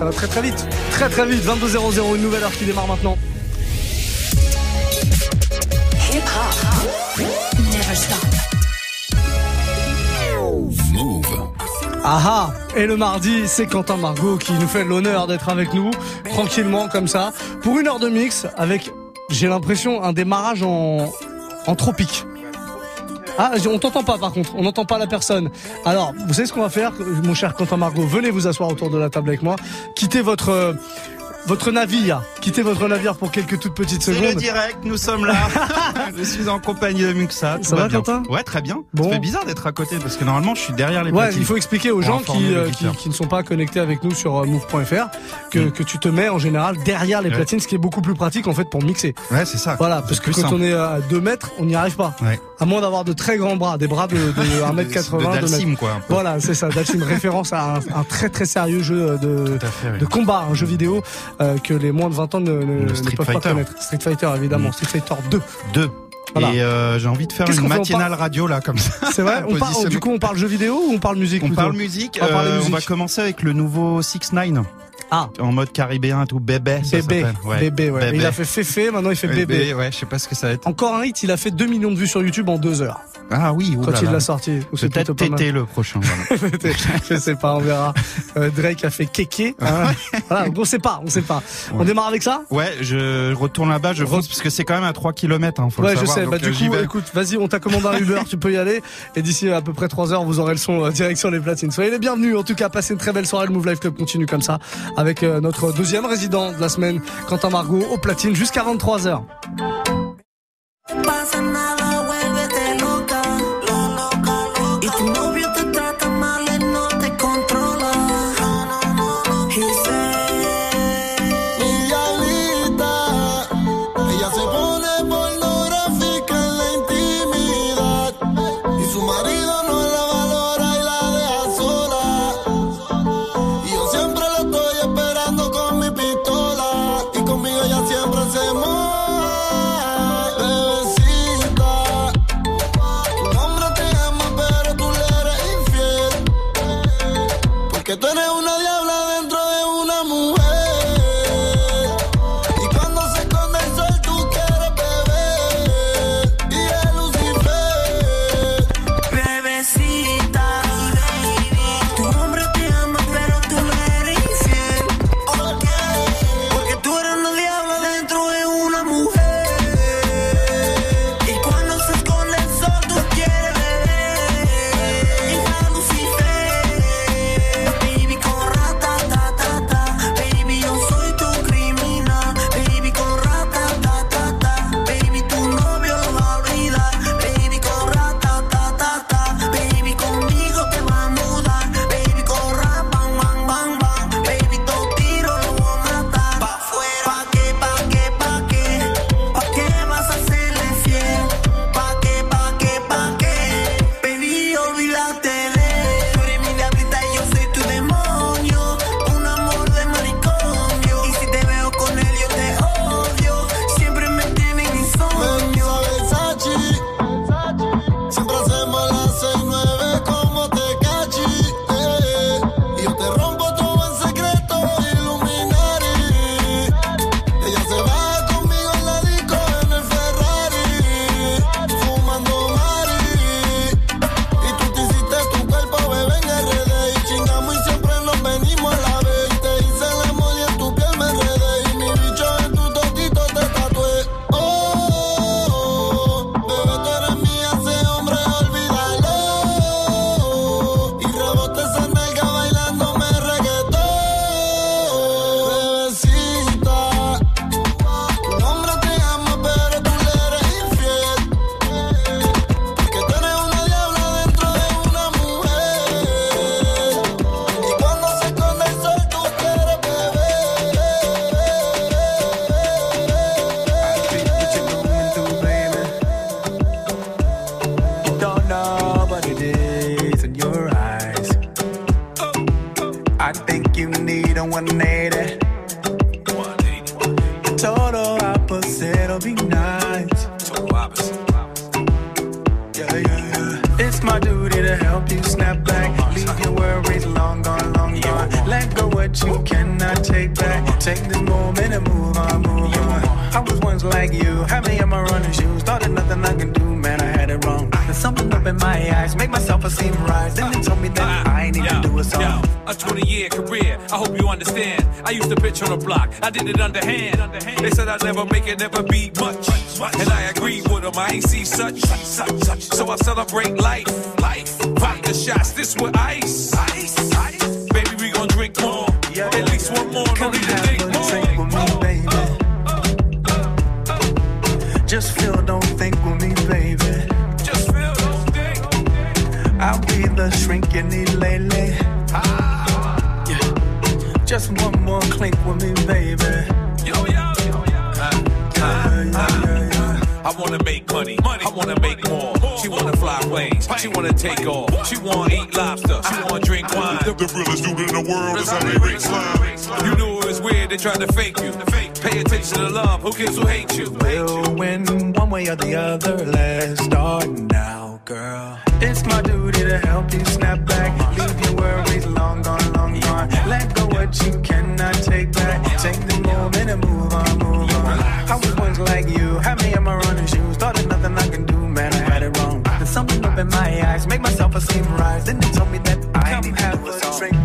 ça va très très vite. Très très vite. 22.00, une nouvelle heure qui démarre maintenant. Hip hop never stop. Ah ah Et le mardi, c'est Quentin Margot qui nous fait l'honneur d'être avec nous, tranquillement comme ça, pour une heure de mix avec, j'ai l'impression, un démarrage en, en tropique. Ah, on t'entend pas par contre, on n'entend pas la personne. Alors, vous savez ce qu'on va faire, mon cher Quentin Margot Venez vous asseoir autour de la table avec moi. Quittez votre euh, votre navire. Quittez votre navire pour quelques toutes petites C'est secondes. le direct, nous sommes là. je suis en compagnie de Muxa. tout Ça va, bien. Quentin? Ouais, très bien. Bon. Ça fait bizarre d'être à côté parce que normalement je suis derrière les Ouais, platines. il faut expliquer aux gens qui, euh, qui, qui ne sont pas connectés avec nous sur euh, move.fr que, Mm. que tu te mets en général derrière les Ouais. platines, ce qui est beaucoup plus pratique en fait pour mixer. Ouais, c'est ça. Voilà, parce C'est que quand simple. on est à 2 mètres, on n'y arrive pas. Ouais. À moins d'avoir de très grands bras, des bras de, de 1m80, de 2 mètres. Dalsim, quoi. Voilà, c'est ça. Dalsim, référence à un, un très très sérieux jeu de, fait. oui. de combat, un jeu vidéo euh, que les moins de 20 ne, ne, Le ne Street pas Fighter. connaître. Street Fighter, évidemment. Mm. Street Fighter 2. Deux. Voilà. Et euh, j'ai envie de faire une matinale radio là comme ça. C'est vrai on parle. Du coup, on parle jeu vidéo ou on parle musique On plutôt parle musique. On euh, on va commencer avec le nouveau 6 9 Ah, en mode caribéen tout bébé. ça bébé. Ouais. Bébé, ouais. Bébé. Il a fait Féfé, maintenant il fait bébé. Ouais, je sais pas ce que ça va être. Encore un hit, il a fait 2 millions de vues sur YouTube en 2 heures. Ah oui, Quand oulala. il l'a sorti. Ou c'est Peut-être. Tété le prochain. voilà. je sais pas, on verra. Euh, Drake a fait Kéké. Hein. voilà, donc on sait pas, on sait pas. On démarre avec ça Ouais, je retourne là-bas, je fonce parce que c'est quand même à 3 km, hein, faut Ouais, le je savoir. sais. donc, Bah, du euh, coup, vais. écoute, vas-y, on t'a commandé un Uber, tu peux y aller. Et d'ici à peu près 3 heures, vous aurez le son euh, direction les platines. Soyez les bienvenus. En tout cas, passez une très belle soirée. Le Move Life Club continue comme ça avec euh, notre deuxième résident de la semaine, Quentin Margot, au platine jusqu'à 23 still don't think we'll meet, baby. Just feel, don't think. I'll be the shrink you need lately. Just one more clink with me, baby. Yo, yo, yo, yo. Uh, uh, uh, yeah, yeah, yeah. I wanna make money, money. I wanna make more. She wanna fly planes. She wanna take off. She wanna eat lobster. She ah. wanna drink ah. wine. The, the realest dude in the world is how they rate slime. You knew it was weird. They tried to fake you. Pay attention to love. Who cares who hates you? We'll win one way or the other. Let's start now, girl. It's my duty to help you snap back. Leave your worries long gone, long gone. Let go what you cannot take back. Take the moment and move on, move on. I was once like you. Had me in my running shoes. Thought my eyes, make myself a steam rise. Then they told me that I Come need to do a song.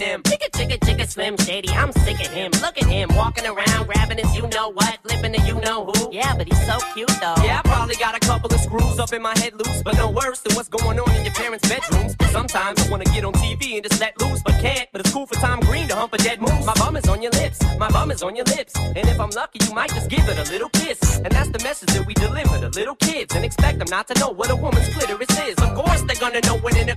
him. Chicka, chicka, chicka, slim, shady, I'm sick of him. Look at him, walking around, grabbing his you know what, flipping the you know who. Yeah, but he's so cute though. Yeah, I probably got a couple of screws up in my head loose, but no worse than what's going on in your parents' bedrooms. Sometimes I wanna get on TV and just let loose, but can't. But it's cool for Tom Green to hump a dead moose. My bum is on your lips, my bum is on your lips. And if I'm lucky, you might just give it a little kiss. And that's the message that we deliver to little kids and expect them not to know what a woman's clitoris is. Of course, they're gonna know when in a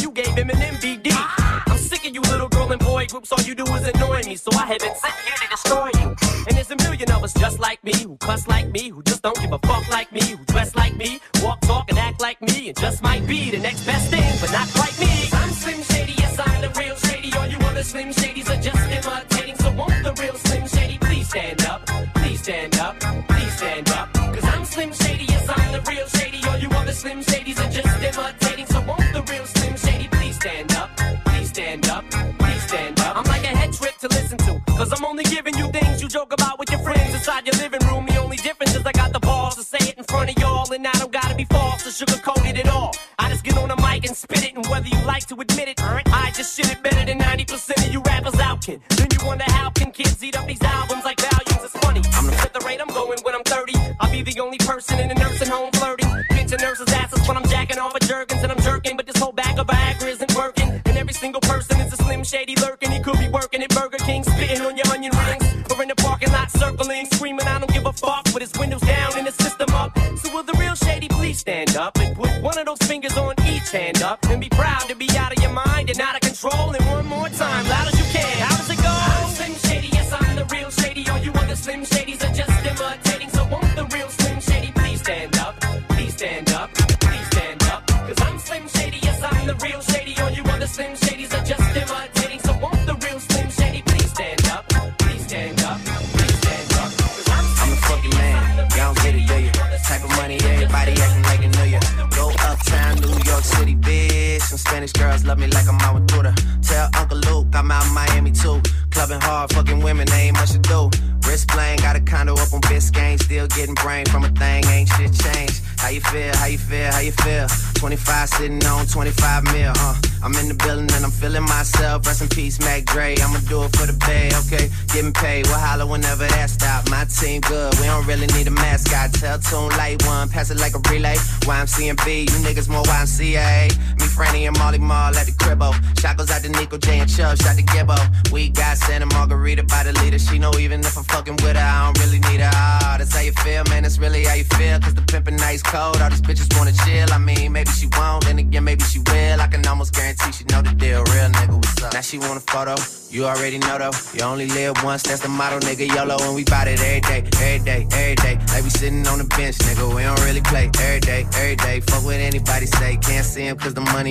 groups, all you do is annoy me, so I have been sent here to destroy you. And there's a million of us just like me, who cuss like me, who just don't give a fuck like me, who dress like me, walk, talk, and act like me, and just might be the next best thing, but not quite me. I'm Slim Shady, yes, I'm the real Shady. All you other Slim Shadys pass it like a relay. YMCMB, you niggas more YMCA. Franny, and Mally Mall at the cribbo. Shot goes out to Nico J and Chubb, shot to Gibbo. We got Santa Margarita by the leader. She know even if I'm fucking with her, I don't really need her. Ah, that's how you feel, man. That's really how you feel. Cause the pimpin' nice cold. All these bitches wanna chill. I mean, maybe she won't, then again, maybe she will. I can almost guarantee she know the deal. Real nigga, what's up? Now she want a photo. You already know though. You only live once, that's the motto, nigga. YOLO, and we bout it every day, every day, every day. Like we sitting on the bench, nigga. We don't really play every day, every day. Fuck what anybody say. Can't see him cause the money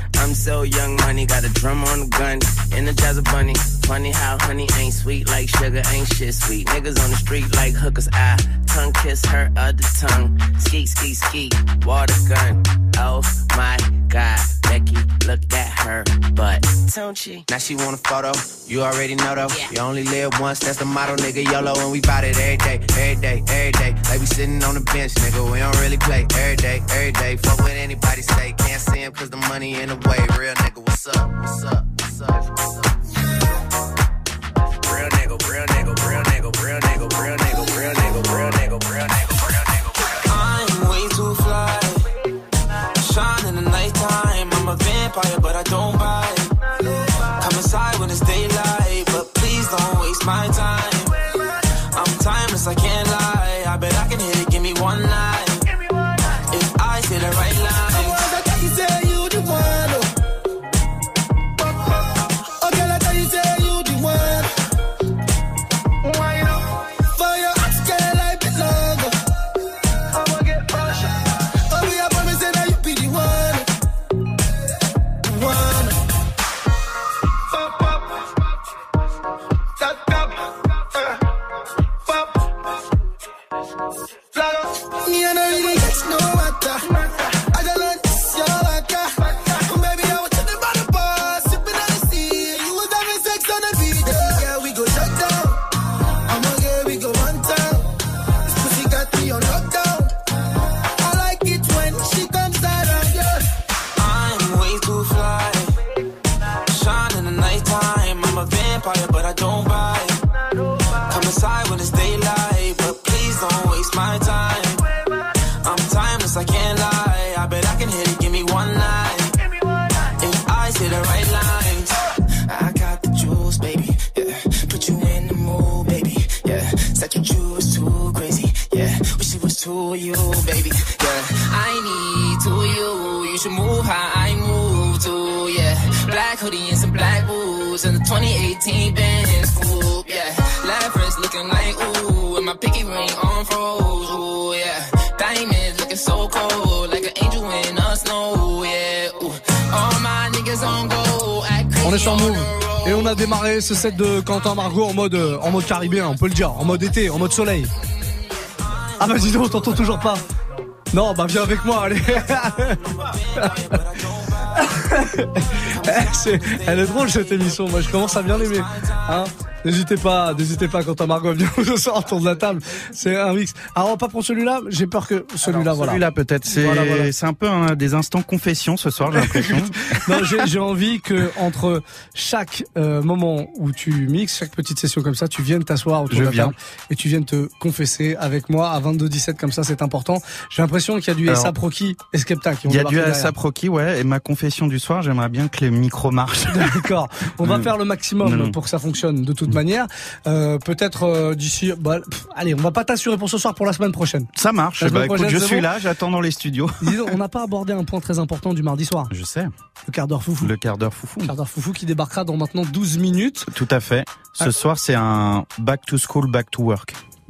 I'm so young, money got a drum on the gun, energize a bunny. Funny how honey ain't sweet like sugar, ain't shit sweet. Niggas on the street like hookers, I tongue kiss her other tongue. Skeet, skeet, skeet, water gun. Oh my god, Becky, look at her butt, don't she? Now she want a photo. You already know though. Yeah. You only live once, that's the motto, nigga. YOLO, and we bout it every day, every day, every day. Like we sitting on the bench, nigga. We don't really play every day, every day. Fuck what anybody say. Can't see him cause the money in the way. Real nigga, what's up? What's up? What's up? What's up? Real nigga, real nigga, real nigga, real nigga, real nigga, real nigga, real nigga, real nigga. I'm way too fly. Shine in the nighttime. I'm a vampire, but I don't bite. Come inside when it's daylight, but please don't waste my time. I'm timeless, I can't ce set de Quentin Margot en mode, euh, en mode caribéen, on peut le dire, en mode été, en mode soleil. Ah bah dis donc, on t'entend toujours pas. Non, bah viens avec moi, allez. Eh, Elle est drôle cette émission, moi je commence à bien l'aimer. Hein N'hésitez pas, n'hésitez pas quand Margot vient ce soir autour de la table. C'est un mix. Alors on va pas pour celui-là, j'ai peur que celui-là, voilà. Celui-là peut-être, c'est Voilà, voilà. c'est un peu des instants confession ce soir, j'ai l'impression. non, j'ai envie que entre chaque euh, moment où tu mixes, chaque petite session comme ça, tu viennes t'asseoir autour Je de la viens. table et tu viennes te confesser avec moi à 22-17 comme ça, c'est important. J'ai l'impression qu'il y a du Alors, Proki et Skepta qui vont Il y a du. Asaproki, ouais, et ma confession du soir, j'aimerais bien que les micros marchent. D'accord. On va Mm. faire le maximum Non, non. pour que ça fonctionne de toute manière. Euh, Peut-être euh, d'ici. Bah, pff, allez, on va pas t'assurer pour ce soir, pour la semaine prochaine. Ça marche. Bah, écoute, je suis bon là, j'attends dans les studios. Dis donc, on n'a pas abordé un point très important du mardi soir. Je sais. Le quart d'heure foufou. Le quart d'heure foufou. Le quart d'heure foufou qui débarquera dans maintenant 12 minutes. Tout à fait. Ce Ah. soir, c'est un back to school, back to work.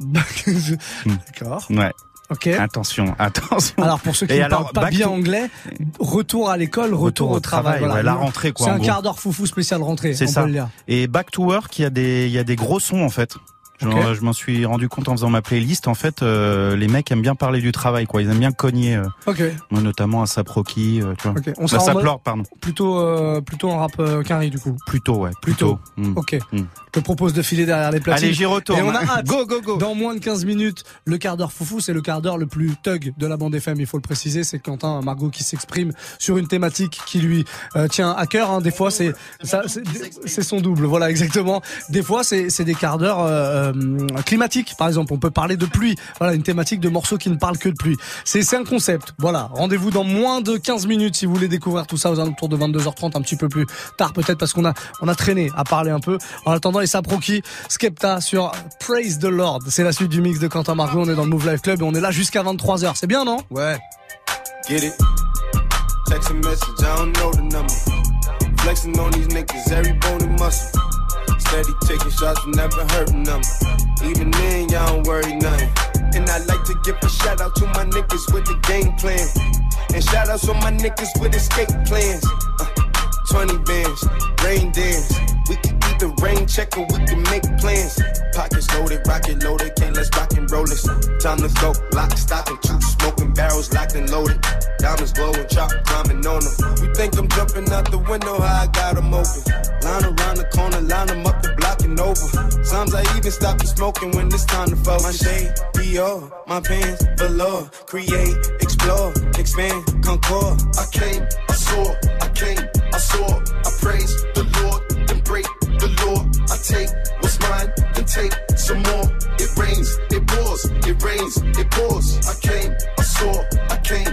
D'accord. Ouais. Ok. Attention, attention. Alors pour ceux qui ne parlent pas bien to- anglais, retour à l'école, retour, au travail. ouais, la rentrée, quoi, C'est un gros. quart d'heure foufou spécial rentrée. C'est ça. Et back to work, il y a des, il y a des gros sons en fait. Je, m'en suis rendu compte en faisant ma playlist. En fait, euh, les mecs aiment bien parler du travail, quoi. Ils aiment bien cogner, euh, Ok. moi, notamment à Saproki, euh, tu vois. Ok. On Bah, pleure, pardon. Plutôt, euh, plutôt en rap euh, carré du coup. Plutôt, ouais. Plutôt. Mm. Ok. Mm. Je te propose de filer derrière les platines. Allez, j'y retourne. Et on a hâte. Go, go, go. Dans moins de 15 minutes, le quart d'heure foufou, c'est le quart d'heure le plus thug de la bande FM, il faut le préciser. C'est Quentin Margot qui s'exprime sur une thématique qui lui euh, tient à cœur. hein. Des fois, c'est ça, c'est- c'est son double. Voilà, exactement. Des fois, c'est c'est des quarts d'heure euh, climatiques, par exemple. On peut parler de pluie. Voilà, une thématique de morceaux qui ne parlent que de pluie. C'est un concept. Voilà. Rendez-vous dans moins de 15 minutes si vous voulez découvrir tout ça aux alentours de 22h30, un petit peu plus tard peut-être parce qu'on a on a traîné à parler un peu. En attendant, les Saproki, Skepta sur Praise the Lord. C'est la suite du mix de Quentin Margot. On est dans le Move Life Club et on est là jusqu'à 23h. C'est bien, non? Ouais. Get it? Steady taking shots, but never hurting them. Even then, y'all don't worry nothing. And I like to give a shout out to my niggas with the game plan. And shout outs on my niggas with escape plans. Uh, 20 bands, rain dance. We can either rain check or we can make plans. Pockets loaded, rocket loaded, can't let's rock and roll this. Time to go, lock, stock, and two smoking barrels locked and loaded. Diamonds glowing, chop climbing on them. You think I'm jumping out the window, I got 'em open. Line around the corner, line 'em up the block and over. Sometimes I even stop the smoking when it's time to focus. My shade, Dior, my pants, velour. Create, explore, expand, concord. I came, I saw, I came, I saw. I praise the Lord, then break the law. I take what's mine, then take some more. It rains, it pours, it rains, it pours. I came, I saw, I came,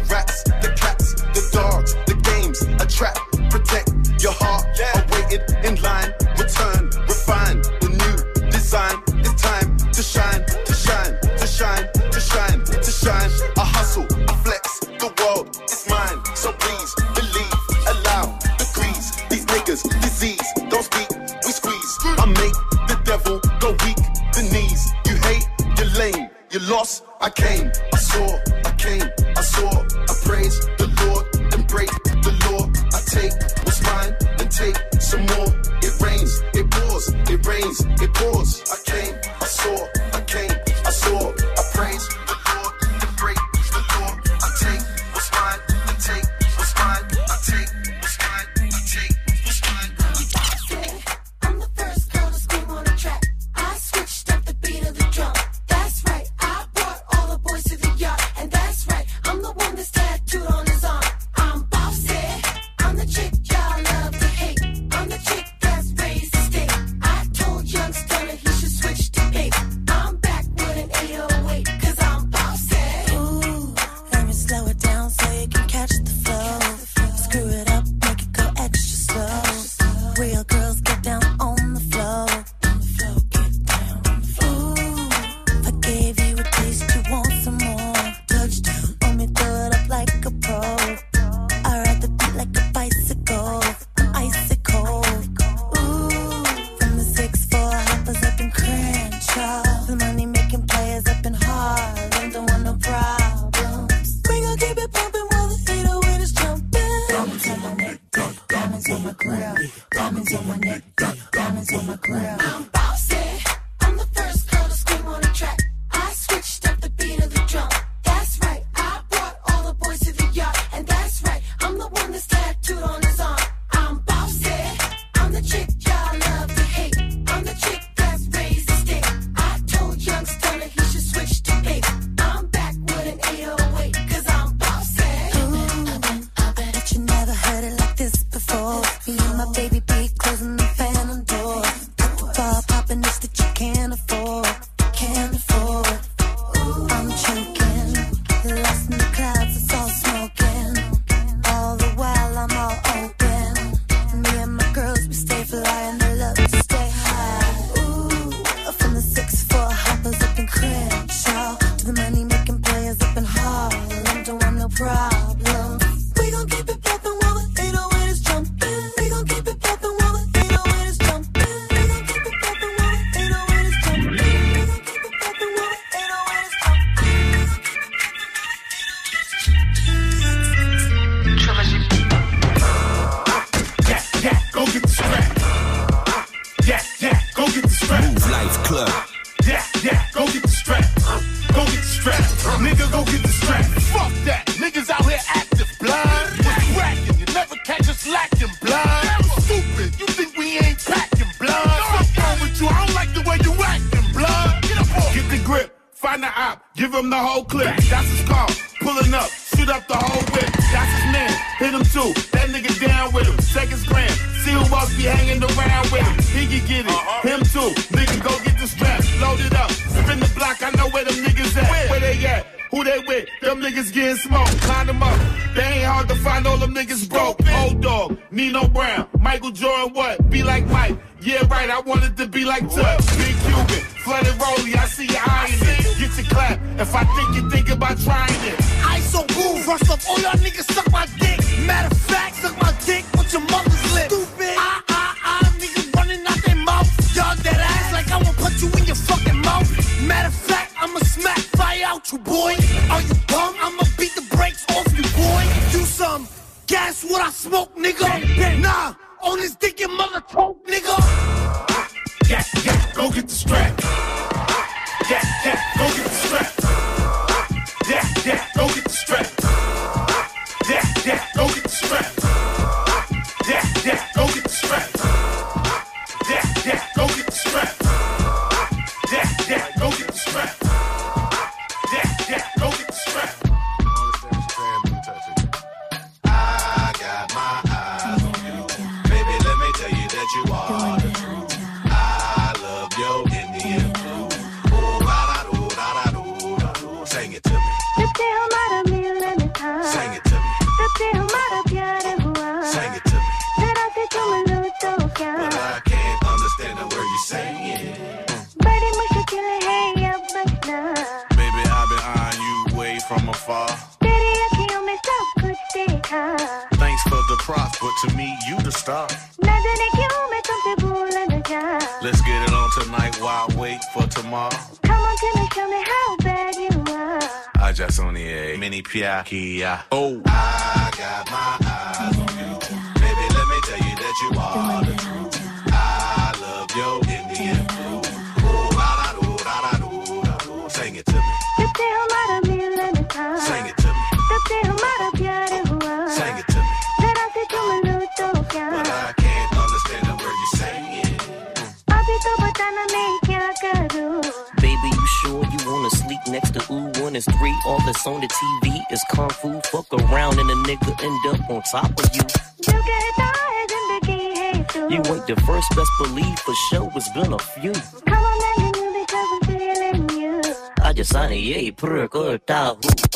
I came, mini Kia. Best believe for sure. It's been a few. Come on you because I'm feeling you I just signed a yay, per good Oh.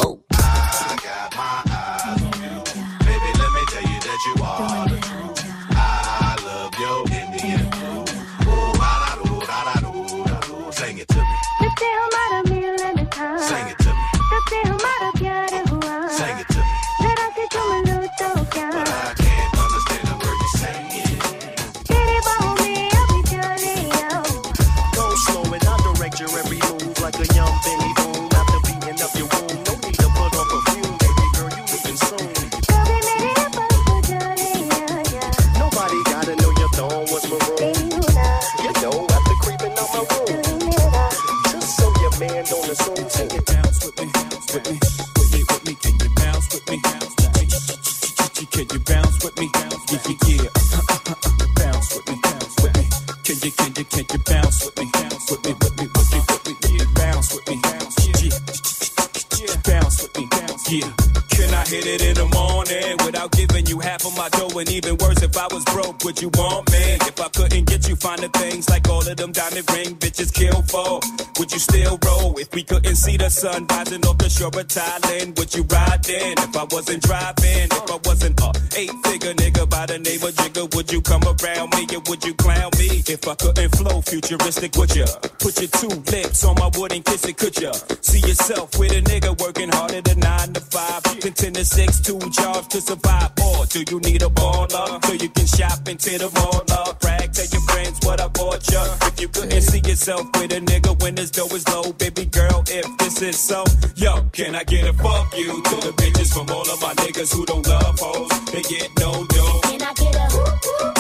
Sun rising off the shore of Thailand, would you ride in? If I wasn't driving, if I wasn't a eight figure nigga by the name of Jigga, would you come around me or would you clown me? If I couldn't flow futuristic, would ya? Put your two lips on my wood and kiss it, could ya? See yourself with a nigga working harder than nine to five, contend to six, two jobs to survive. Or do you need a baller so you can shop into the mall? Up? Brag, tell your friends what I bought ya. If you couldn't see yourself with a nigga when his dough is low, baby girl, if this so, yo, can I get a fuck you to the bitches from all of my niggas who don't love hoes? They get no dough. Can I get a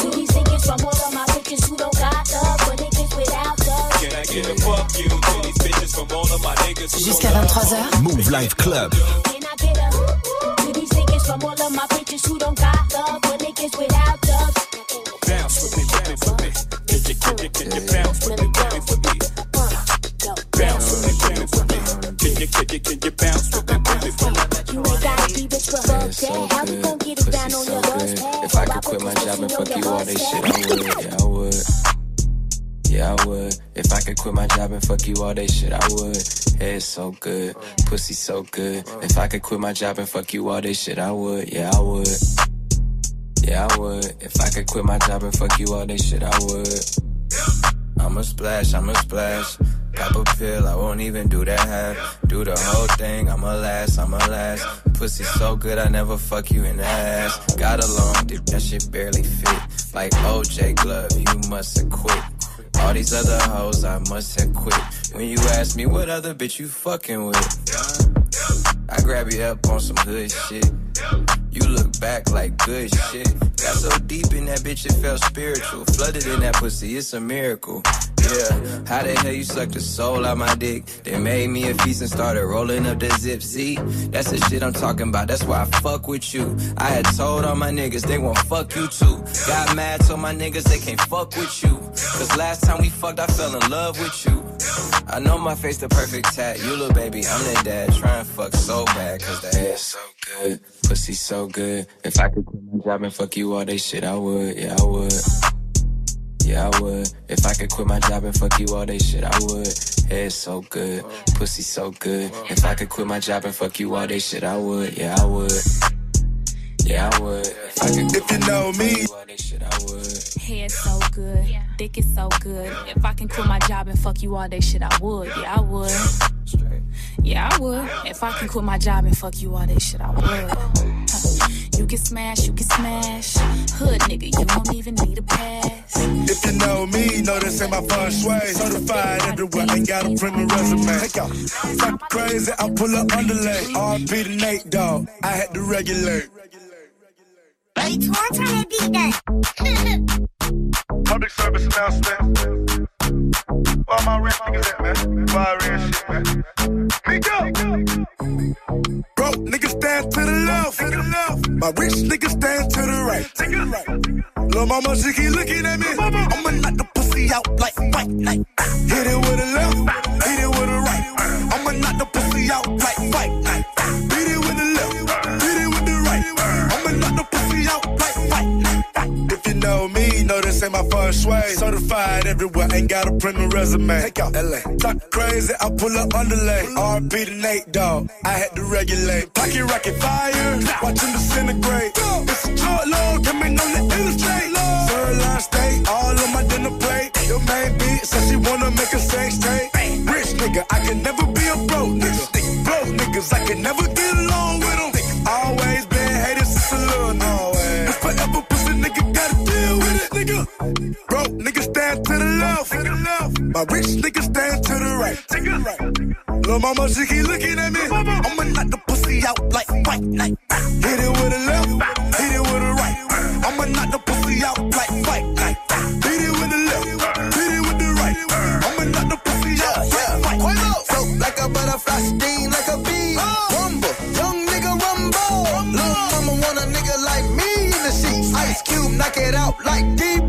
to these niggas from all of my bitches who don't got love for niggas without love? Can I get a fuck you to these bitches from all of my niggas who Jusqu'à 23h. Mouv' Live Club. Can I get a to these niggas from all of my bitches who don't got love for niggas without that. How we gon' get it down on your bus? If I could quit my job and fuck you all day shit, I would. Yeah, I would. Yeah, I would. If I could quit my job and fuck you all day shit, I would. Head so good, pussy so good. If I could quit my job and fuck you all day shit, I would. Yeah, I would. Yeah, I would. If I could quit my job and fuck you all day shit, I would. I'ma splash, I'ma splash. Pop a pill, I won't even do that half. Do the whole thing, I'ma last, I'ma last. Pussy so good, I never fuck you in the ass. Got a long dick, that shit barely fit. Like OJ Glove, you must have quit. All these other hoes, I must have quit. When you ask me what other bitch you fucking with, I grab you up on some hood shit. You look back like good shit. Got so deep in that bitch, it felt spiritual. Flooded in that pussy, it's a miracle. Yeah, how the hell you suck the soul out my dick? They made me a feast and started rolling up the zip. See, that's the shit I'm talking about. That's why I fuck with you. I had told all my niggas they won't fuck you too. Got mad, told my niggas they can't fuck with you. Cause last time we fucked, I fell in love with you. I know my face the perfect tat. You little baby, I'm the dad. Try and fuck so bad, cause the ass so good. Pussy so good. If I could quit my job and fuck you all day shit, I would. Yeah, I would. Yeah, I would. If I could quit my job and fuck you all day shit, I would. Head so good. Pussy so good. If I could quit my job and fuck you all day shit, I would. Yeah, I would. Yeah, I would. If I could If you know me. Head so good, dick is so good. If I can quit my job and fuck you all day shit, I would. Yeah, I would. Yeah, I would. If I can quit my job and fuck you all day shit, I would. Huh. You can smash, you can smash. Hood nigga, you don't even need a pass. If you know me, know this ain't my feng shui. Certified everywhere, ain't got a print resume. Take out. Fuck crazy, I pull up underlay. RP to Nate Dogg. I had to regulate. Public service announcement. Where my rich niggas at, man? Fire and shit, man. Nico! Broke niggas stand to the left. To the left. My rich niggas stand to the right. Lil' mama, she keep looking at me. I'ma knock the pussy out like white night. Ah. Hit it with a left, hit it with a right. I'ma knock the pussy out like ain't my feng shui. Certified everywhere, ain't got a print resume. Take out LA. Talk crazy, I pull up underlay. RP to Nate Dogg. I had to regulate. Pocket rocket fire, watch him disintegrate. It's a short load, coming on the interstate. Third line state, all on my dinner plate. Your main beat says she wanna make a sex tape. Rich nigga, I can never be a broke nigga. Broke niggas, I can never get along with them. Always been haters since a little nigga. It's forever pussy nigga gotta deal with it, nigga. My rich niggas stand to the right. Right. Lil' mama, she keep looking at me. I'ma knock the pussy out like white night. Hit it with a left, hit it with a right. I'ma knock the pussy out like white night. Hit it with the left, hit it with the right. I'ma knock the pussy out like white night. Float like a butterfly, sting like a bee. Oh. Rumble, young nigga rumble. Lil' mama want a nigga like me in the sheets. Ice Cube, knock it out like Debo.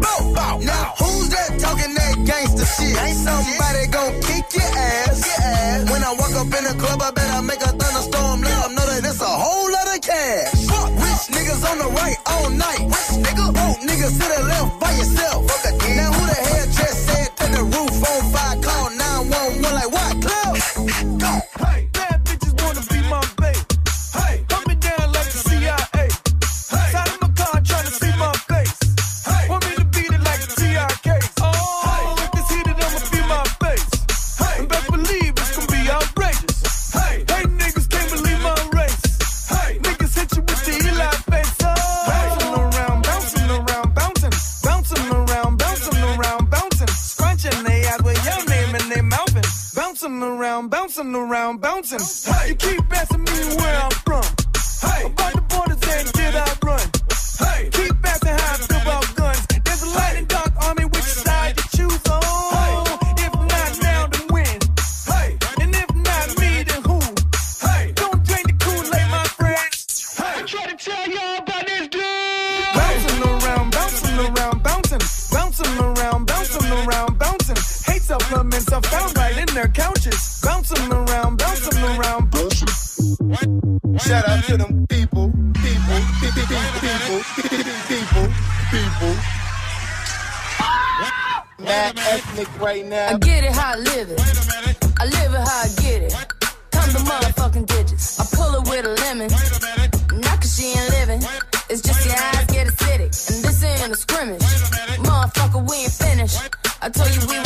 We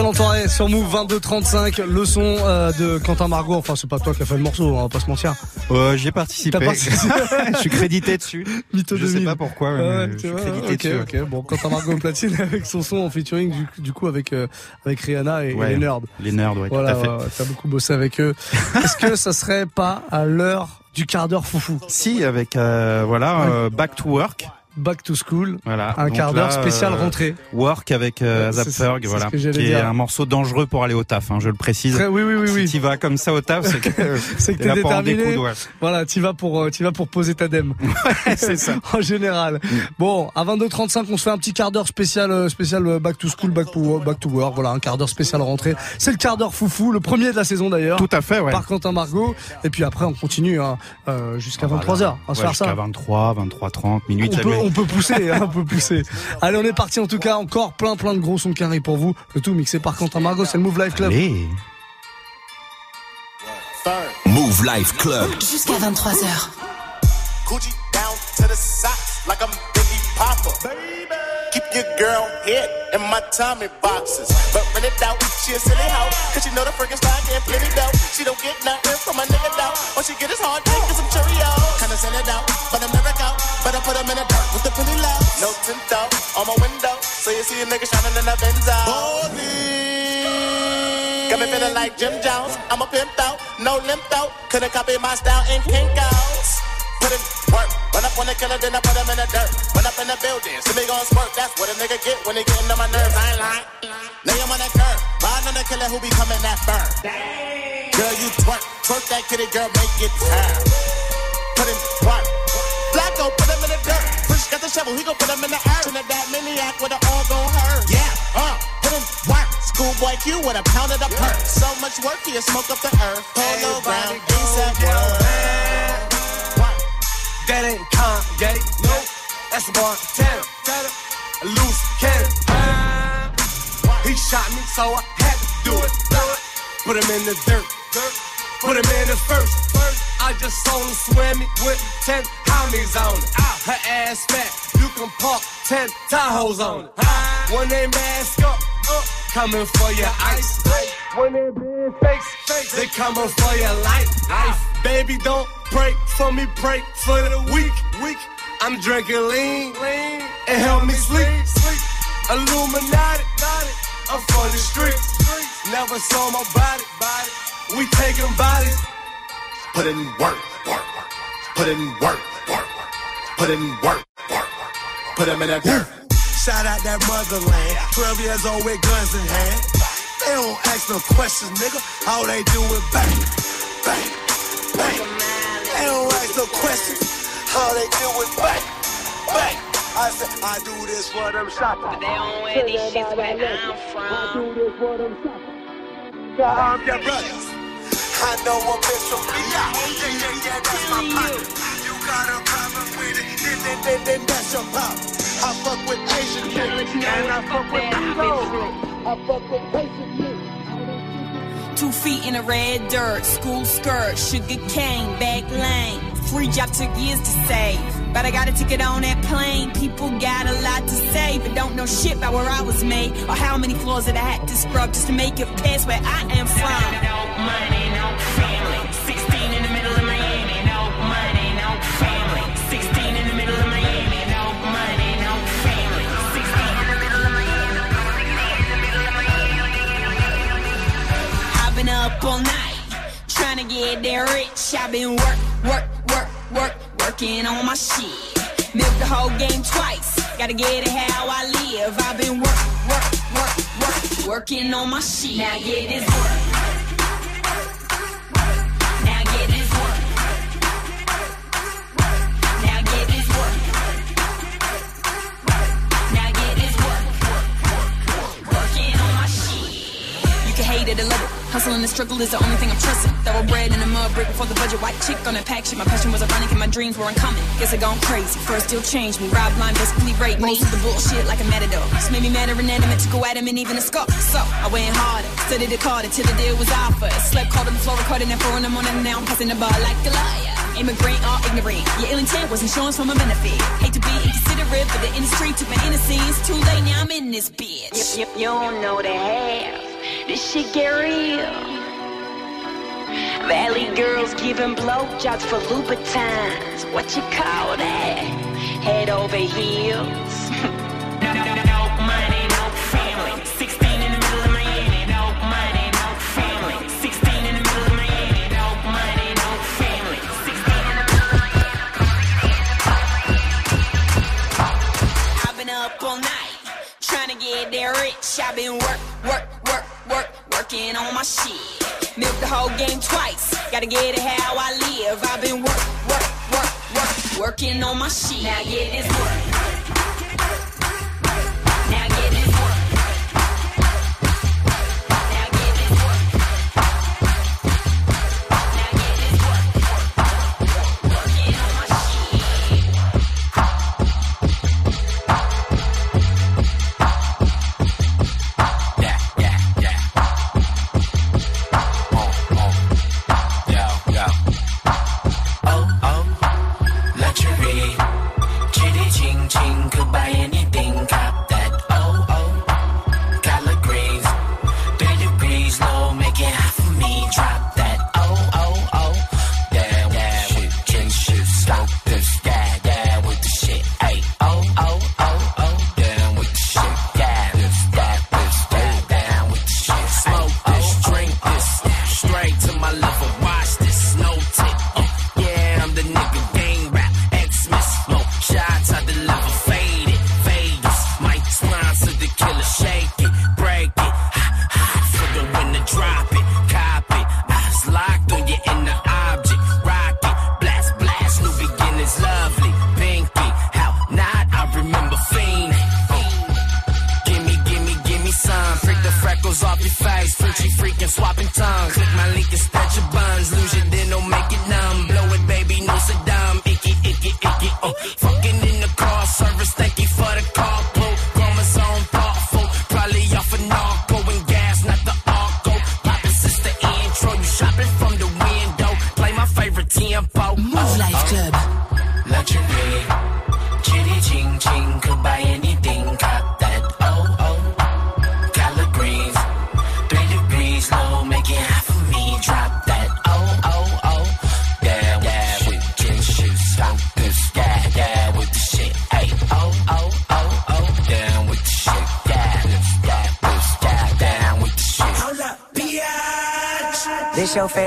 Excellente soirée sur Move 2235, le son euh, de Quentin Margot. Enfin, c'est pas toi qui as fait le morceau, on va pas se mentir. Euh, J'y ai participé. Participé. je suis crédité dessus. Mytho je sais 2000. pas pourquoi, mais Ouais, je suis vois, crédité ok, dessus. ok. Bon, Quentin Margot platine avec son son en featuring du, du coup avec euh, avec Rihanna et, et Ouais, les nerds. Les nerds, ouais, Voilà, tout à fait. t'as beaucoup bossé avec eux. Est-ce que ça serait pas à l'heure du quart d'heure foufou? Si, avec euh, voilà, euh, Back to Work. Back to School. Voilà. Un quart d'heure spécial euh, rentrée. Work avec euh, C'est- Zapferg, voilà, j'allais qui est dire. un morceau dangereux pour aller au taf, hein, je le précise. Très- oui, oui, oui, oui. Si tu vas comme ça au taf, c'est que c'est que t'es déterminé. découdre, ouais. Voilà, tu vas pour euh, tu vas pour poser ta dème. c'est ça. en général. Bon, à 22h35, on se fait un petit quart d'heure spécial euh, spécial euh, back to school, back to back to work. Voilà, un quart d'heure spécial rentrée. C'est le quart d'heure foufou, le premier de la saison d'ailleurs. Tout à fait, ouais. Par Quentin Margot. Et puis après, on continue hein, euh, jusqu'à 23h. On va se Ouais, faire ça. Jusqu'à 23, 23, 30 minutes. On peut, on peut pousser, hein, on peut pousser. Allez, on est parti en tout cas. Encore plein, plein de gros sons carrés pour vous. Le tout mixé par Quentin Margot. C'est le Move Life Club. Allez. Move Life Club. Jusqu'à 23h. Gucci down to the socks like I'm Biggie Papa. Keep your girl head in my Tommy boxes. But when it out, she a silly hoe. Cause she know the freaking style getting plenty dough. She don't get nothing from a nigga though. All she get is hard dick and some Cheerios. Kinda send it out, but I'm never out. But I put them in the dark with the penny low. No tint out on my window. So you see a nigga shining in the Benzo. Got me feeling like Jim Jones. I'm a pimp out, no limp out. Couldn't copy my style in Kinko's. Put in work. Run up on the killer, then I put him in the dirt. Run up in the building, see me gon' squirt. That's what a nigga get when he getting on my nerves. I ain't lying. Lay him on that curb. Ride on the killer who be coming that burn. Girl, you twerk. Twerk that kitty, girl, make it turn. Put in work. Flacko, put him in the dirt. Push got the shovel, he gon' put him in the earth. Trinidad maniac with an all gon' hurt. Yeah, uh, put in work. Schoolboy Q with a pound of the perk. So much work, he'll smoke up the earth. Polo ground, A$AP work. That ain't Kanye, no, that's Montana. A loose cannon. He shot me, so I had to do it. Put him in the dirt, put him in the first. I just saw him swim me with 10 homies on it. Her ass fat, you can park 10 Tahoes on it. One they mask up, up, coming for your ice. When they big face, they coming for your life. life. Baby, don't break for me, break for the weak. weak. I'm drinking lean, lean, and help me sleep. sleep. Illuminati, I'm for the streets. Never saw my body, body. We taking bodies. Put in work, work, work. Put in work, work, work. Put in work, work, work. Put him in that dirt. Shout out that motherland. 12 years old with guns in hand. They don't ask no questions, nigga. All they do is bang, bang, bang. They don't ask no questions. All they do is bang, bang. I said, I do this for them shoppers. They don't wear these shits where I'm from. I do this for them shoppers. I'm your brothers. I know a bitch from me. Yeah, yeah, yeah, that's my partner. You got a problem with it, then, then, then, then that's your problem. I fuck with Asian niggas, and I fuck with I fuck with Asian niggas. Two feet in the red dirt, school skirt, sugar cane, back lane. Free job took years to save, but I got a ticket on that plane. People got a lot to say, but don't know shit about where I was made or how many floors that I had to scrub just to make it past where I am from. Up all night trying to get there rich. I've been work, work, work, work, working on my shit. Milk the whole game twice. Gotta get it how I live. I've been work, work, work, work, working on my shit. Now get this work. Now get this work. Now get this work. Now get this work. Working on my shit. You can hate it or love it. Hustle and the struggle is the only thing I'm trusting. Throw bread in a mud brick before the budget. White chick on that pack shit. My passion was ironic and my dreams were uncommon. Guess I gone crazy. First still changed me. Rob line basically raped me. Most of the bullshit like a matador. Just made me mad or inanimate to go at him and even a scuff. So I went harder. Studied it harder till the deal was offered. Slept cold on the floor, recording at four in the morning. And now I'm passing the bar like a liar. Immigrant or ignorant. Your ill intent was insurance for my benefit. Hate to be inconsiderate, but the industry took my innocence. Too late, now I'm in this bitch. You, you, you don't know the half. This shit get real. Valley girls giving blowjobs for Louboutins. What you call that? Head over heels. no, money, no family. 16 in the middle of Miami. No money, no family. 16 in the middle of Miami. No money, no family. 16 in the middle of Miami. I've been up all night trying to get rich. I've been work, work working on my shit. Milk the whole game twice. Gotta get it how I live. I've been work, work, work, work, working on my shit. Now get this work.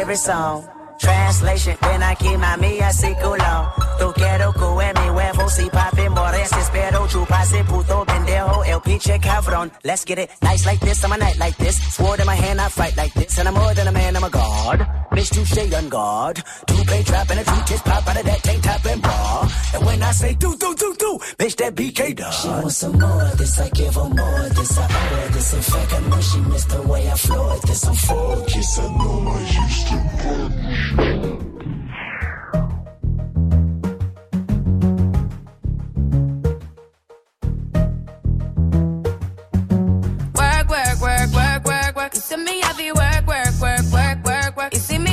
favorite song. Translation, ven aquí mami, así culón. Tú quiero que mi huevo, si papi morese, espero chuparse puto pendejo, el pinche cabrón. Let's get it, nice like this, on my night like this. Sword in my hand, I fight like this, and I'm more than a man, I'm a god. Bitch, touche, I'm God. Two play trap and a two just pop BK dog. She wants some more this, I give her more this, I owe this. In fact, I know she missed the way I floored this. I'm focused, I know I used to run. Work, work, work, work, work, work. You see me, I be work, work, work, work, work, work. You see me.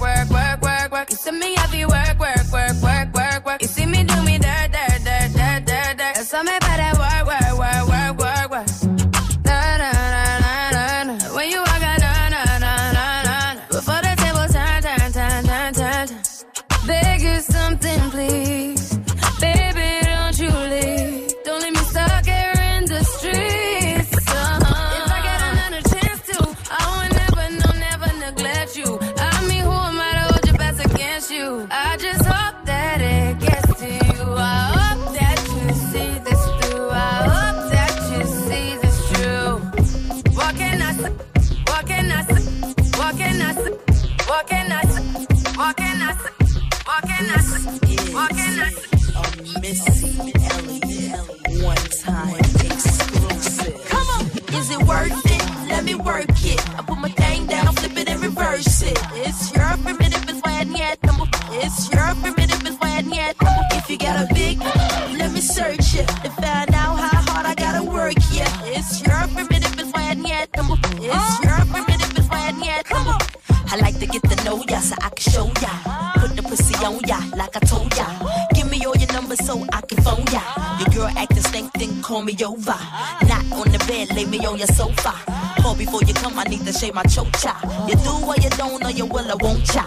to me heavy work, work, work, work. It's your primitive if wet and yet. It's your primitive is wet and yet. If you got a big, let me search it to find out how hard I gotta work. Yeah, it's your primitive is wet and yet tumble. It's your primitive is wet and yet. I like to get to know ya so I can show ya. Put the pussy on ya like I told ya. Give me all your numbers so I can phone ya. Your girl acting stank, then call me over. Not on the bed, lay me on your sofa Call before you come, I need to shave my chocha. You do or you don't, or you will, I won't cha.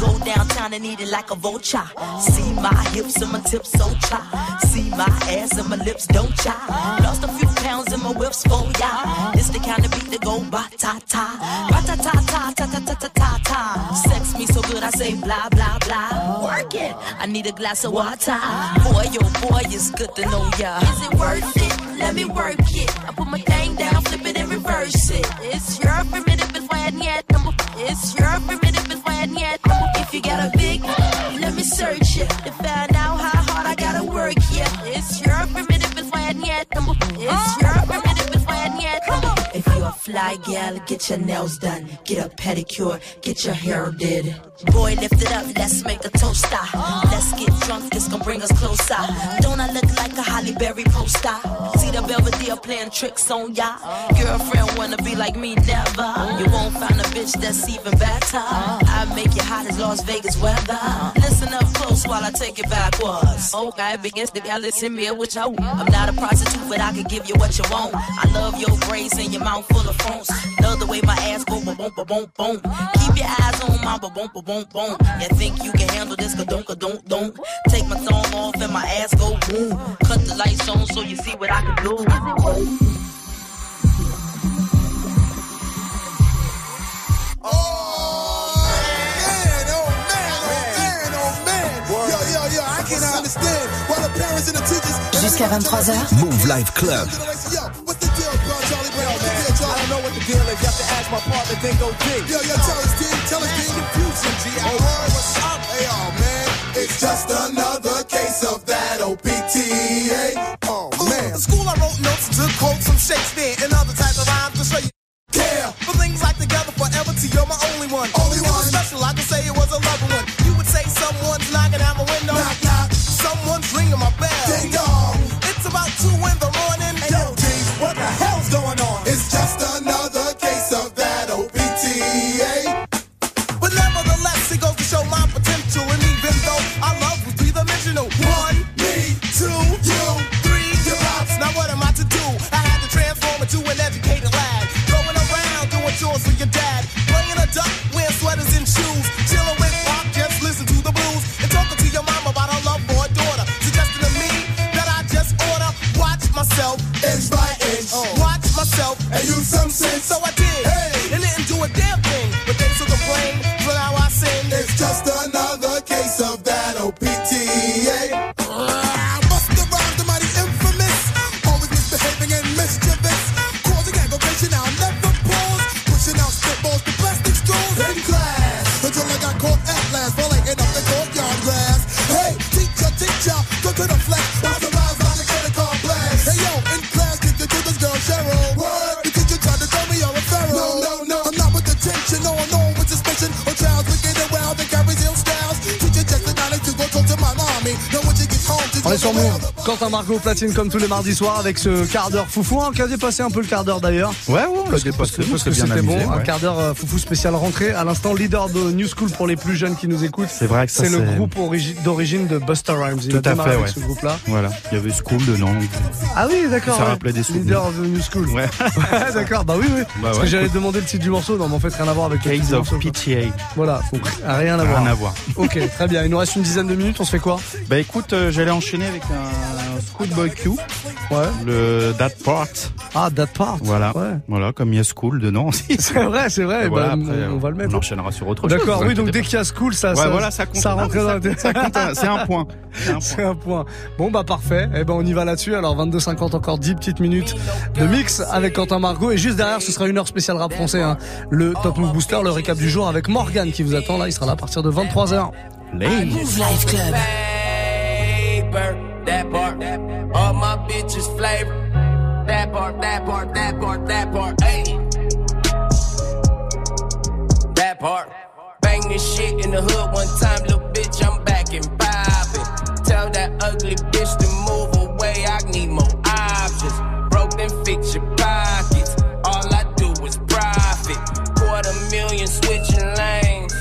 Go downtown and eat it like a vulture. See my hips and my tips so cha. See my ass and my lips don't cha. Lost a few pounds in my whips for ya. It's the kind of beat that go ba ta ta. Ba ta ta ta ta ta ta ta ta. Sex me so good I say blah blah blah. Work it. Need a glass of water. Boy, yo, boy, it's good to know ya. Is it worth it? Let me work it. I put my thing down, flip it and reverse it. It's your primitive is when yet. It's your primitive is when yet. If you got a big, let me search it to find out how hard I gotta work. Yeah, it's your primitive is when yet. It's your fly gal, get your nails done, get a pedicure, get your hair did. Boy, lift it up, let's make a toaster. Ah. Let's get drunk, this gon' bring us closer. Don't I look like a Halle Berry poster? See the Belvedere playing tricks on ya. Girlfriend wanna be like me, never. You won't find a bitch that's even better. I make you hot as Las Vegas weather. Listen up close while I take it backwards. Okay, begins to y'all listen me what you I'm not a prostitute, but I can give you what you want. I love your braids and your mouth full of phones. Love the way my ass go boom, boom, boom, boom. Keep your eyes on my boom, boom, boom, boom. You think you can handle this? Ka don't, ka don't, don't. Take my thumb off and my ass go boom. Cut the lights on so you see what I can do. Jusqu'à 23h. Move Life Club. The is. You have to ask my partner, then go dig. Yo, yo, tell us, Steve. Tell us, Steve. Confusion, G. I oh. heard what's up. Hey, oh, man. It's just another case of that OPTA. Oh, man. In school, I wrote notes to quote some Shakespeare and other types of rhymes to show you. Yeah. For things like together forever, to you're my only one. Only it one. was special, I could say it was a loving one. On est sur Move. Quentin Margot platine comme tous les mardis soirs avec ce quart d'heure foufou, qui a dépassé un peu le quart d'heure d'ailleurs. Ouais, ouais, on Parce parce que- on c'était bon, un quart d'heure euh, foufou spécial rentrée. À l'instant, leader de New School pour les plus jeunes qui nous écoutent. C'est vrai que ça, C'est le groupe origi- d'origine de Buster Rhymes. Il Tout a à fait, avec ouais. ce groupe-là. Voilà, il y avait School dedans. Ah oui, d'accord. Ça ouais. rappelait des souvenirs. Leader de New School. Ouais. D'accord, bah oui, oui. Parce que j'allais demander le titre du morceau, non, mais en fait, rien à voir avec le Case of. PTA. Voilà, donc rien à voir. Rien à voir. Ok, très bien. Il nous reste une dizaine de minutes, on se fait quoi? Bah écoute, euh, j'allais enchaîner avec un Schoolboy Q. Ouais. Le That Part. Ah, That Part. Voilà. Ouais. Voilà, comme il y a School dedans aussi. C'est vrai, c'est vrai. Et voilà, bah, après, on, va le mettre. On enchaînera sur autre chose. D'accord, oui, donc dès qu'il y a school, ça, Ouais, ça, voilà, ça compte. ça rentre Non, dans la ça- ça compte, hein, c'est un point. C'est un point. C'est un point. Bon, bah, parfait. Eh ben, on y va là-dessus. Alors, 22h50, encore 10 petites minutes de mix avec Quentin Margot. Et juste derrière, ce sera une heure spéciale rap français, hein. Le Top Move Booster, le récap du jour avec Morgan qui vous attend là. Il sera là à partir de 23h. Ladies. Move Life Club. That part. All my bitches flavor. That part, that part, that part, that part. That part. Bang this shit in the hood one time, little bitch, I'm back and poppin'. Tell that ugly bitch to move away. I need more options. Broke then fix your pockets. All I do is profit. Quarter million switching lanes.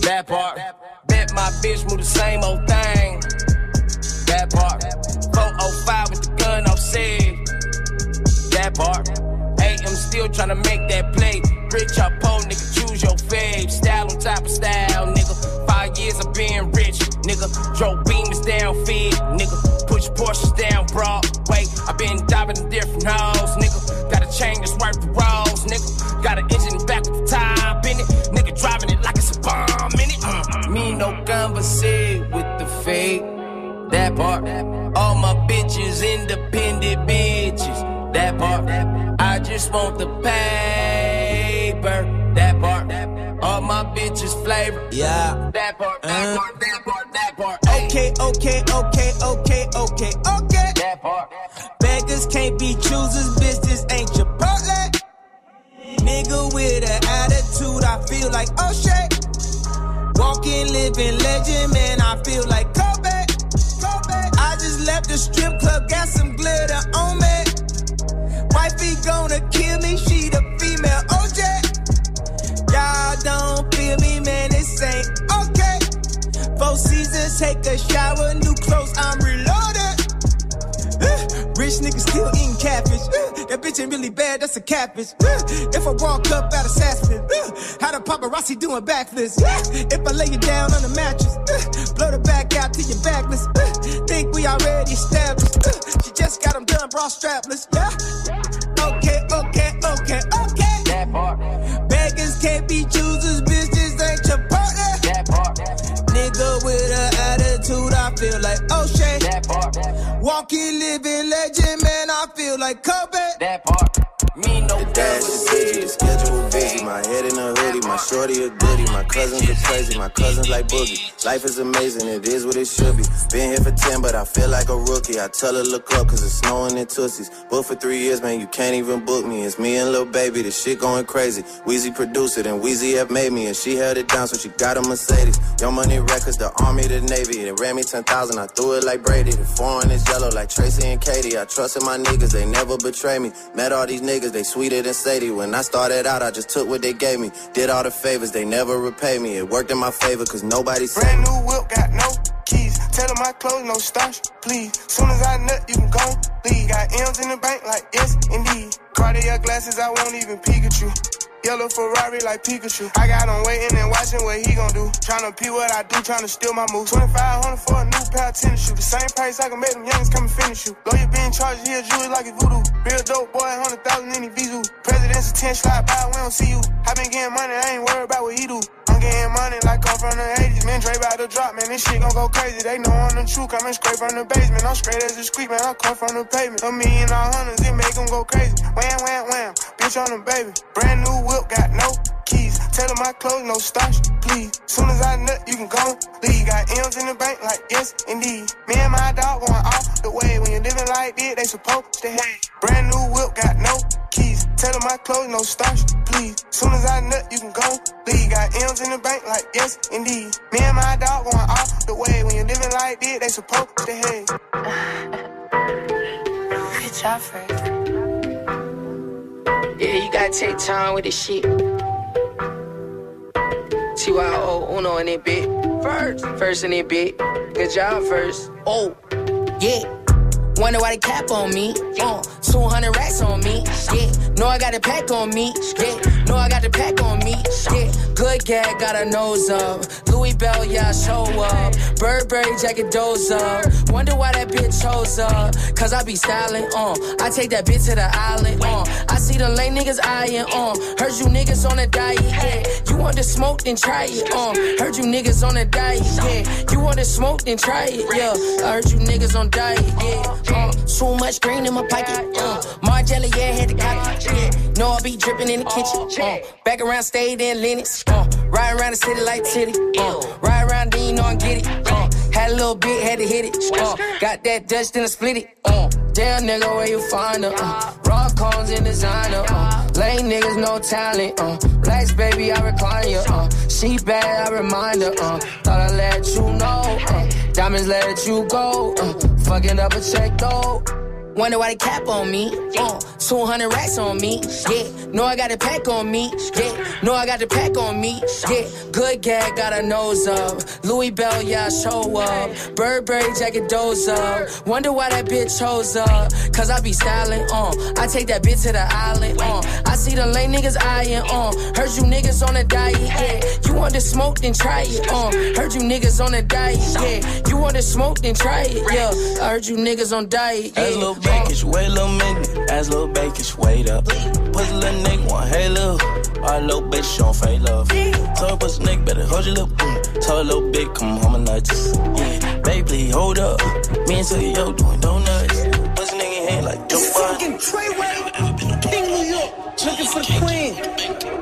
That part. Bet my bitch move the same old thing. That part. Hey, I'm still tryna make that play. Rich or poor, nigga, choose your fave. Style on top of style, nigga. Five years of being rich, nigga. Drove down feed, nigga. Push Porsches down Broadway. I been diving in different hoes, nigga. Got a chain that's worth the rolls, just want the paper. That part. All my bitches flavor. Yeah. That part. That uh-huh. part. That part. That part. Okay, okay, okay, okay, okay, okay. That part. Beggars can't be choosers. This ain't Chipotle. Nigga with an attitude, I feel like oh shit. Walking, living legend, man, I feel like Kobe. Kobe. I just left the strip club, got some glitter on me. Gonna kill me, she the female OJ. Y'all don't feel me, man, this ain't okay. Four seasons, take a shower, new clothes, I'm reloaded. Uh, Rich nigga still eating catfish. Uh, That bitch ain't really bad, that's a catfish. Uh, If I walk up out of Saspin, how the paparazzi doing backflips? If I lay you down on the mattress, blow the back out to your backless. Think we already established. She just got them done, bra strapless. Yeah. Okay, okay, okay, okay. That part. Beggars can't be choosers, bitches ain't your partner. That part. Nigga with an attitude, I feel like O'Shea. That part. Walking, living legend, man, I feel like Kobe. That part. Me no The dash the schedule busy. My head in a hoodie, my shorty a goodie. My cousins are crazy, my cousins like boogie. Life is amazing, it is what it should be. Been here for 10, but I feel like a rookie. I tell her look up, cause it's snowing in Tussies. Booked for three years, man, you can't even book me. It's me and Lil Baby, the shit going crazy. Weezy produced it, and Weezy have made me, and she held it down, so she got a Mercedes. Young Money Records, the Army, the Navy. They ran me 10,000, I threw it like Brady. The foreign is yellow like Tracy and Katie. I trusted my niggas, they never betray me. Met all these niggas, they sweeter than Sadie. When I started out, I just took what they gave me. Did all the favors, they never repay me. It worked in my favor, cause nobody said Brand new whip, got no keys. Tell them my clothes, no starch, please. Soon as I nut, you can go leave. Got M's in the bank, like yes, indeed. Cartier glasses, I won't even peek at you. Yellow Ferrari like Pikachu. I got him waiting and watching what he gon' do. Tryna pee what I do, tryna steal my moves. 2500 for a new pair of tennis shoes. The same price I can make them youngins come and finish you. Lawyer being charged here, jewelry like a voodoo. Real dope boy, 100,000 in the visu. President's attention, slide by, we don't see you. I been getting money, I ain't worried about what he do. I'm getting money like I'm from the 80s. Man, Dre about to drop, man. This shit gon' go crazy. They know I'm the truth. Coming straight from the basement. I'm straight as a squeak, man. I come from the pavement. A million all hundreds, it make them go crazy. Wham, wham, wham. Bitch on them, baby. Brand new whip, got no keys. Tell them my clothes, no starch, please. Soon as I nut, you can go leave. Got M's in the bank, like yes, indeed. Me and my dog going off the way. When you're living like this, they supposed to hate. Brand new whip, got no keys. Tell them my clothes, no starch, please. Soon as I nut, you can go leave. Got M's in the bank, like yes, indeed. Me and my dog going off the way. When you're living like this, they supposed to hate. Good job, Frank. Yeah, you gotta take time with this shit. TYO Uno in it bit. First. First in it bit. Good job first. Oh, yeah. Wonder why they cap on me. Uh, 200 racks on me. Yeah. Know I got a pack on me. Yeah. Know I got the pack on me. Yeah. Good gag, got a nose up. Louis Bell, yeah, show up. Burberry jacket, doze up. Wonder why that bitch chose up. Cause I be styling, uh. I take that bitch to the island, uh. I see the lame niggas eyeing, uh. Heard you niggas on a diet, yeah. To smoke, then try it, uh. Heard you niggas on a diet, yeah. You want to smoke, then try it, yeah. I heard you niggas on diet, yeah. Uh, so much green in my pocket, uh. Margiela, yeah, had to cop it, yeah. Know I be dripping in the kitchen, uh. Back around, stayed in Lennox, uh. Ride around the city like titty, uh. Ride around, then you know I get it, uh. Had a little bit, had to hit it, uh. Got that Dutch, then I split it, uh. Damn nigga, where you find her, uh. Rock cones in designer, uh. Lame niggas, no talent, uh. Blacks, baby, I recline you, uh. She bad, I remind her, uh. Thought I let you know, uh. Diamonds let you go. Uh, fucking up a check though. Wonder why they cap on me. Uh, 200 racks on me. Yeah, know I got a pack on me. Yeah, know I got the pack on me. Yeah, good gag, got a nose up. Louis Bell, yeah, I show up. Burberry jacket, doze up. Wonder why that bitch chose up. Cause I be styling, uh. I take that bitch to the island, uh. I see the lame niggas eyeing, uh. Heard you niggas on a diet, yeah. You want to smoke, then try it, uh. Heard you niggas on a diet, yeah. You want to smoke, then try it, yeah. I heard you niggas on diet, yeah. Little bakish, wait a little minute. As little bakish, wait up. Pussy little nigga want hey love. Our little bitch she don't fake love. Told pussy nigga better hold your lip. Mm. Told little bitch come home and nuts. Yeah, baby please hold up. Me and Silly yo doing donuts. Pussy nigga head like It's fucking Treyway, King New York, looking for the queen.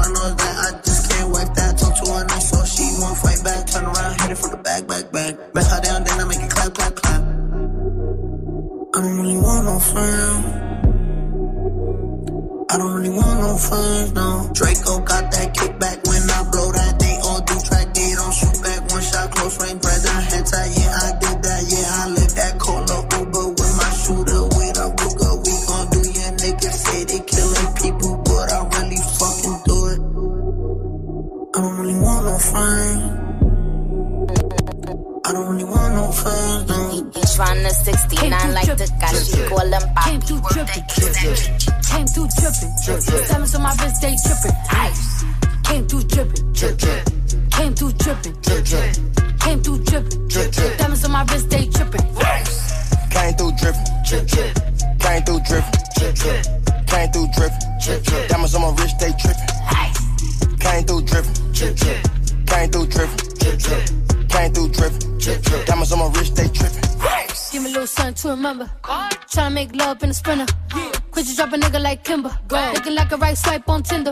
a right swipe on Tinder.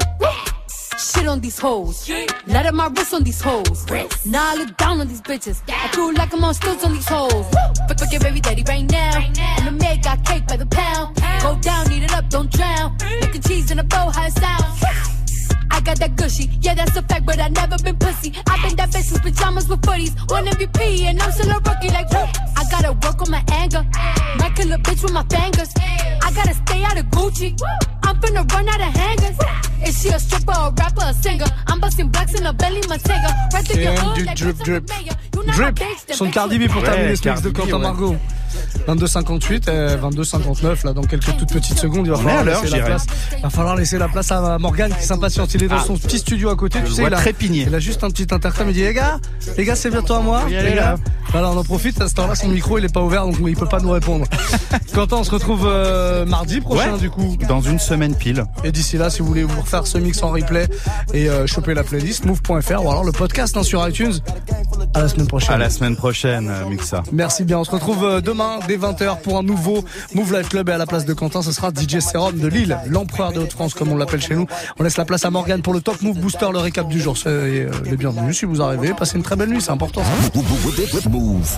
Shit on these hoes. Let up my wrist on these hoes. Now I look down on these bitches. I do like I'm on stilts on these hoes. Fuck your baby daddy right now. And the maid got cake by the pound. Go down, eat it up, don't drown. Making cheese in a bow, how it. I got that gushy, yeah, that's a fact, but I never been pussy. I've been that bitch since pajamas with footies. One MVP, and I'm still a rookie, like, whoop. I gotta work on my anger. Might kill a bitch with my fingers. I gotta stay out of Gucci. I'm finna run out of hangers. Is she a stripper, a rapper, a singer? I'm busting blacks in a belly, Montega. Right through your hood, like drip drip. Drip, son de Cardi B pour Ouais, terminer ce mix de Quentin ouais. Margot. 22,58, euh, 22,59 là dans quelques toutes petites secondes. Il va falloir laisser la place. Va falloir laisser la place à Morgan qui s'impatiente. Il est dans Ah. son petit studio à côté. Tu sais, il a, il a juste un petit intercom. Il dit les gars, les gars, c'est bientôt à moi. Oui, les gars. là. Voilà, on en profite. À ce temps-là, son micro il est pas ouvert donc il peut pas nous répondre. Quentin, on se retrouve euh, mardi prochain Ouais. du coup. Dans une semaine pile. Et d'ici là, si vous voulez vous refaire ce mix en replay et euh, choper la playlist, move.fr ou alors le podcast hein, sur iTunes. À la semaine prochaine. À la semaine prochaine, Mixa. Merci bien. On se retrouve euh, demain dès 20h pour un nouveau Move Life Club et à la place de Quentin, ce sera DJ Serum de Lille, l'empereur de Haute-France comme on l'appelle chez nous. On laisse la place à Morgan pour le Top Move Booster, le récap du jour. Soyez euh, les bienvenus si vous arrivez. Passez une très belle nuit, c'est important. ça. Move.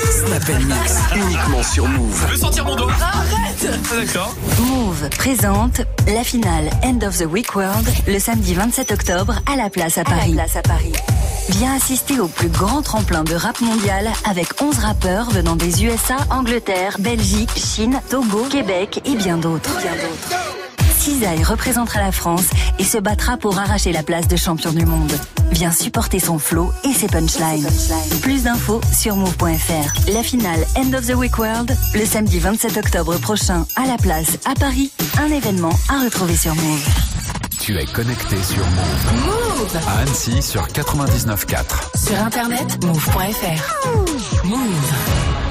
Snap Mix, uniquement sur Move. Je veux sentir mon doigt. Arrête Ah, D'accord. Move présente la finale End of the Week World le samedi 27 octobre à la place à Paris. Viens assister au plus grand tremplin de rap mondial avec 11 rappeurs venant des USA, Angleterre, Belgique, Chine, Togo, Québec et bien d'autres. Cisaille représentera la France et se battra pour arracher la place de champion du monde. Viens supporter son flow et ses punchlines. Plus d'infos sur move.fr. La finale End of the Week World, le samedi 27 octobre prochain à la place à Paris. Un événement à retrouver sur Move. Tu es connecté sur Move. Move À Annecy sur 99.4. Sur internet, move.fr. Move.